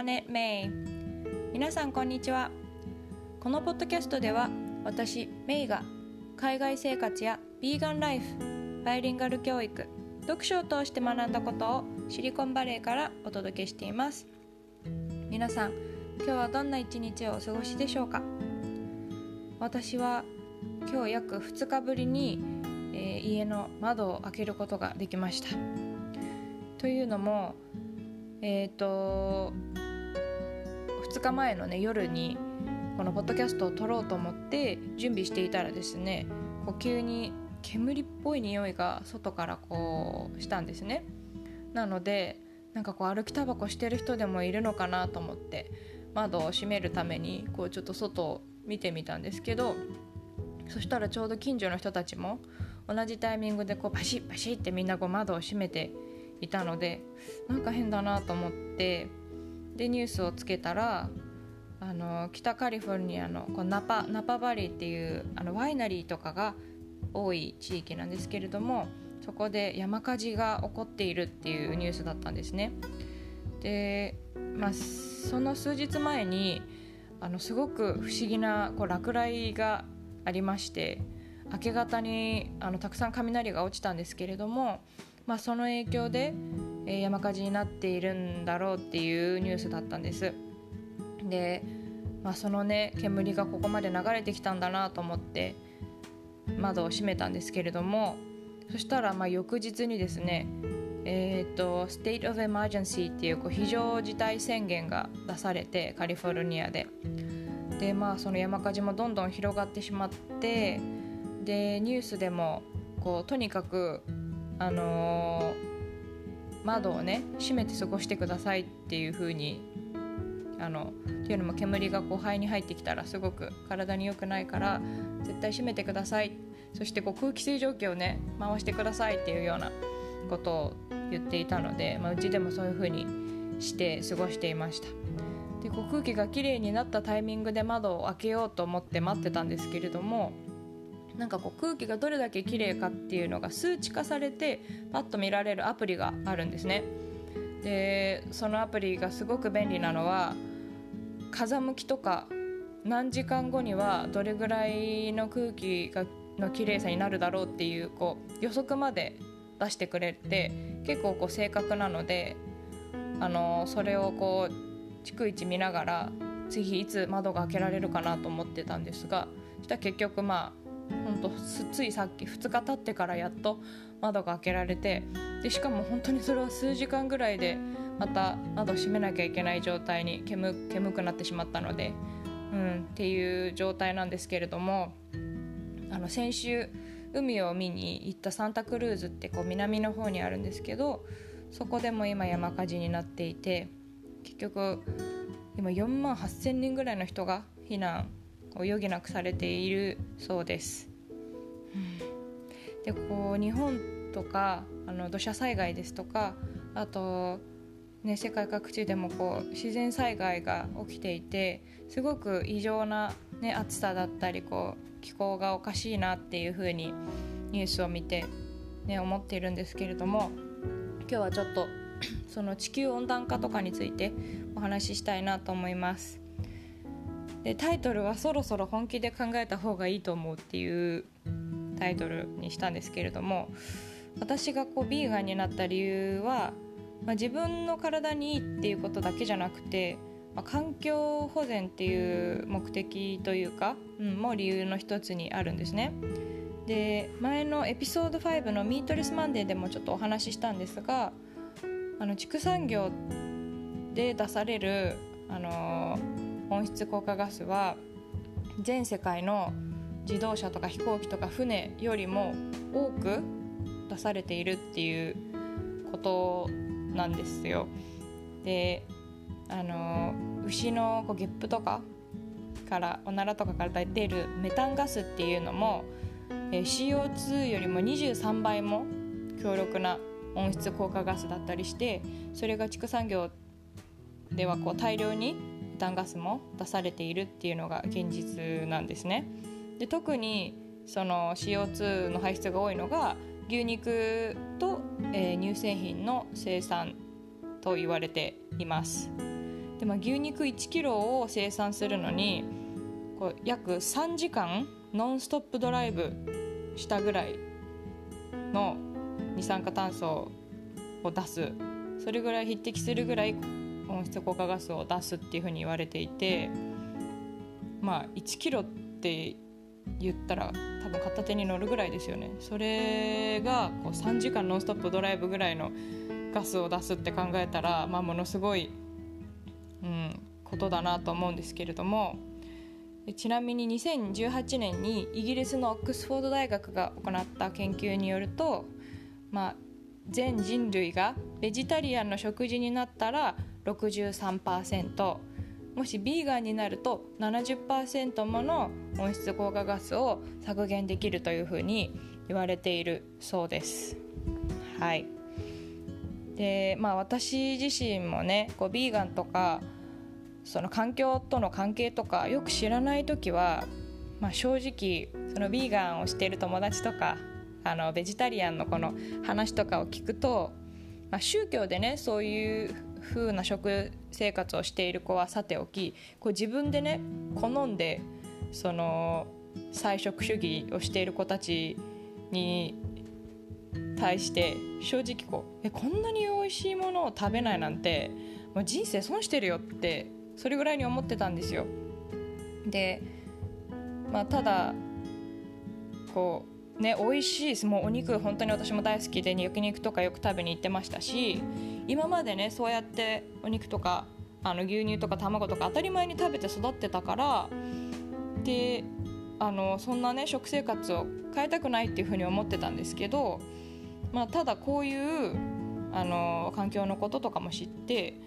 Planet May 皆さんこんにちは。このポッドキャストでは私メイが海外生活やビーガンライフバイリンガル教育読書を通して学んだことをシリコンバレーからお届けしています。皆さん今日はどんな一日をお過ごしでしょうか？私は今日約2日ぶりに、えー、家の窓を開けることができました。というのもえっ、ー、と2日前のね夜にこのポッドキャストを撮ろうと思って準備していたらですねこう急に煙っぽい匂いが外からこうしたんですね。なのでなんかこう歩きタバコしてる人でもいるのかなと思って窓を閉めるためにこうちょっと外を見てみたんですけどそしたらちょうど近所の人たちも同じタイミングでこうパシッパシッってみんなこう窓を閉めていたのでなんか変だなと思ってでニュースをつけたらあの北カリフォルニアのこうナパナパバリーっていうあのワイナリーとかが多い地域なんですけれどもそこで山火事が起こっているっていうニュースだったんですね。で、まあ、その数日前にあのすごく不思議なこう落雷がありまして明け方にあのたくさん雷が落ちたんですけれどもまあ、その影響で、えー、山火事になっているんだろうっていうニュースだったんです。で、まあ、そのね煙がここまで流れてきたんだなと思って窓を閉めたんですけれどもそしたらま翌日にですねえーと、と State of Emergency っていうこう非常事態宣言が出されてカリフォルニアで。でまあその山火事もどんどん広がってしまってでニュースでもこうとにかくあのー、窓をね閉めて過ごしてくださいっていう風にあのっていうのも煙がこう肺に入ってきたらすごく体に良くないから絶対閉めてください。そしてこう空気清浄機をね回してくださいっていうようなことを言っていたので、まあ、うちでもそういう風にして過ごしていました。でこう空気がきれいになったタイミングで窓を開けようと思って待ってたんですけれどもなんかこう空気がどれだけ綺麗かっていうのが数値化されてパッと見られるアプリがあるんですね。でそのアプリがすごく便利なのは風向きとか何時間後にはどれぐらいの空気がの綺麗さになるだろうっていうこう予測まで出してくれて結構こう正確なのであのそれをこう逐一見ながら次いつ窓が開けられるかなと思ってたんですがそしたら結局まあ本当ついさっき2日経ってからやっと窓が開けられてでしかも本当にそれは数時間ぐらいでまた窓閉めなきゃいけない状態に煙煙くなってしまったので、うん、っていう状態なんですけれどもあの先週海を見に行ったサンタクルーズってこう南の方にあるんですけどそこでも今山火事になっていて結局今4万8,000人ぐらいの人が避難を余儀なくされているそうです。でこう日本とかあの土砂災害ですとかあと、ね、世界各地でもこう自然災害が起きていてすごく異常な、ね、暑さだったりこう気候がおかしいなっていうふうにニュースを見て、ね、思っているんですけれども今日はちょっとその地球温暖化とかについてお話ししたいなと思います。でタイトルはそろそろ本気で考えた方がいいと思うっていうタイトルにしたんですけれども私がこうビーガンになった理由は、まあ、自分の体にいいっていうことだけじゃなくて、まあ、環境保全っていう目的というか、うん、も理由の一つにあるんですね。で前のエピソード5の「ミートレスマンデー」でもちょっとお話ししたんですがあの畜産業で出される、あのー温室効果ガスは全世界の自動車とか飛行機とか船よりも多く出されているっていうことなんですよ。であの牛のこうゲップとかからおならとかから出るメタンガスっていうのも、え CO2 よりも23倍も強力な温室効果ガスだったりしてそれが畜産業ではこう大量に炭ガスも出されているっていうのが現実なんですね。で特にその CO2 の排出が多いのが牛肉と、えー、乳製品の生産と言われています。で、まあ、牛肉1キロを生産するのにこう約3時間ノンストップドライブしたぐらいの二酸化炭素を出すそれぐらい匹敵するぐらい温室効果ガスを出すっていうふうに言われていてまあ1キロって言ったら多分片手に乗るぐらいですよね。それがこう3時間ノンストップドライブぐらいのガスを出すって考えたら、まあ、ものすごい、うん、ことだなと思うんですけれども。ちなみに2018年にイギリスのオックスフォード大学が行った研究によると、まあ、全人類がベジタリアンの食事になったら63%もしビーガンになると70%もの温室効果ガスを削減できるというふうに言われているそうです。はいでまあ、私自身もねこうビーガンとかその環境との関係とかよく知らない時は、まあ、正直そのビーガンをしている友達とかあのベジタリアンのこの話とかを聞くと、まあ、宗教でねそういう風な食生活をしている子はさておきこう自分でね好んでその菜食主義をしている子たちに対して正直こうえこんなに美味しいものを食べないなんてもう人生損してるよってそれぐらいに思ってたんですよ。で、まあ、ただこうね美味しいですもうお肉本当に私も大好きで焼肉とかよく食べに行ってましたし今までねそうやってお肉とかあの牛乳とか卵とか当たり前に食べて育ってたからであのそんなね食生活を変えたくないっていうふうに思ってたんですけど、まあ、ただこういうあの環境のこととかも知って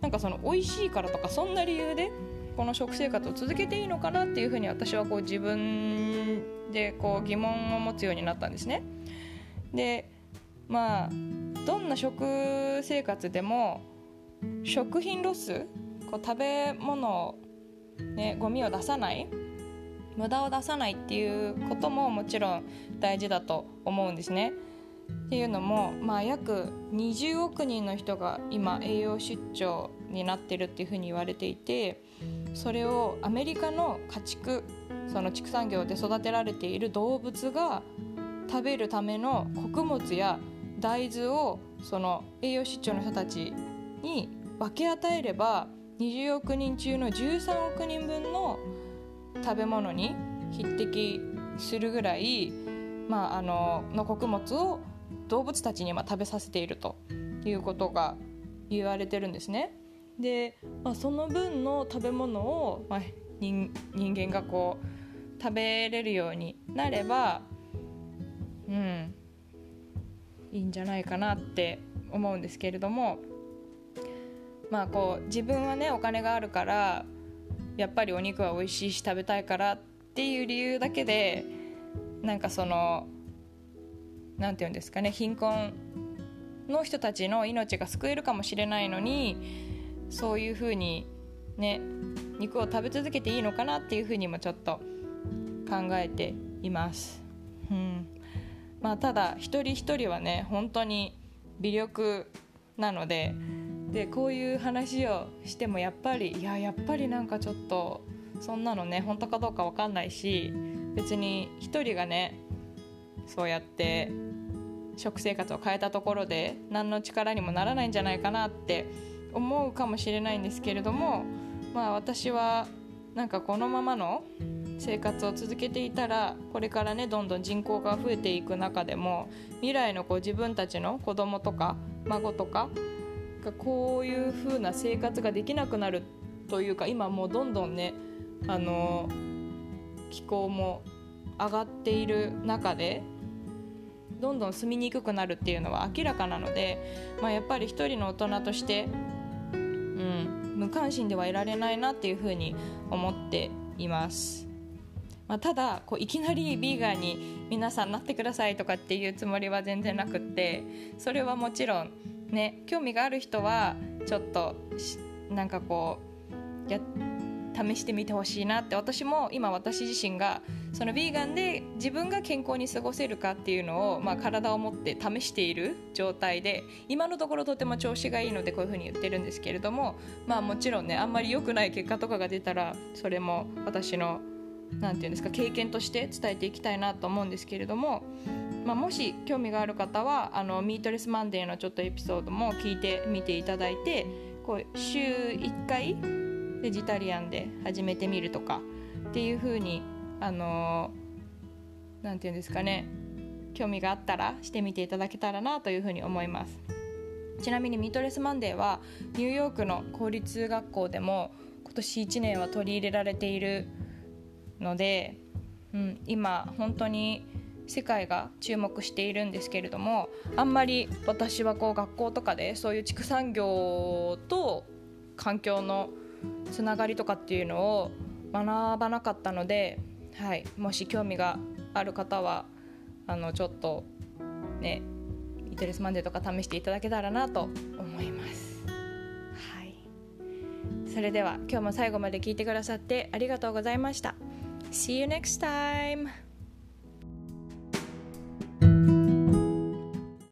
なんかその美味しいからとかそんな理由でこの食生活を続けていいのかなっていうふうに私はこう自分でこう疑問を持つようになったんですね。でまあどんな食生活でも食品ロスこう食べ物ね、ゴミを出さない無駄を出さないっていうことももちろん大事だと思うんですね。っていうのも、まあ、約20億人の人が今栄養失調になってるっていうふうに言われていてそれをアメリカの家畜その畜産業で育てられている動物が食べるための穀物や大豆をその栄養失調の人たちに分け与えれば20億人中の13億人分の食べ物に匹敵するぐらい、まあ、あのの穀物を動物たちに食べさせているということが言われてるんですね。で、まあ、その分の食べ物を、まあ、人人間がこう食べれるようになればうんいいんじゃないかなって思うんですけれどもまあこう自分はねお金があるからやっぱりお肉は美味しいし食べたいからっていう理由だけでなんかその何て言うんですかね貧困の人たちの命が救えるかもしれないのにそういうふうにね肉を食べ続けていいのかなっていうふうにもちょっと考えています。うんまあ、ただ一人一人はね本当に微力なのででこういう話をしてもやっぱりいややっぱりなんかちょっとそんなのね本当かどうか分かんないし別に一人がねそうやって食生活を変えたところで何の力にもならないんじゃないかなって思うかもしれないんですけれどもまあ私はなんかこのままの生活を続けていたらこれからねどんどん人口が増えていく中でも未来のこう自分たちの子供とか孫とかがこういう風な生活ができなくなるというか今もうどんどんねあの気候も上がっている中でどんどん住みにくくなるっていうのは明らかなので、まあ、やっぱり一人の大人として、無関心ではいられないなっていうふうに思っています。まあ、ただこういきなりビーガンに皆さんなってくださいとかっていうつもりは全然なくってそれはもちろんね興味がある人はちょっとなんかこうや試してみてほしいなって私も今私自身がそのヴィーガンで自分が健康に過ごせるかっていうのを、まあ、体を持って試している状態で今のところとても調子がいいのでこういうふうに言ってるんですけれどもまあもちろんねあんまり良くない結果とかが出たらそれも私の何て言うんですか経験として伝えていきたいなと思うんですけれども、まあ、もし興味がある方はあの Meatless Monday のちょっとエピソードも聞いてみていただいてこう週1回ベジタリアンで始めてみるとかっていう風にあの何て言うんですかね興味があったらしてみていただけたらなというふうに思います。ちなみに Meatless Monday はニューヨークの公立学校でも今年1年は取り入れられているので、うん、今本当に世界が注目しているんですけれどもあんまり私はこう学校とかでそういう畜産業と環境のつながりとかっていうのを学ばなかったのではい、もし興味がある方はあのちょっとねイテレスマンデーとか試していただけたらなと思います。はい、それでは今日も最後まで聞いてくださってありがとうございました。See you next time!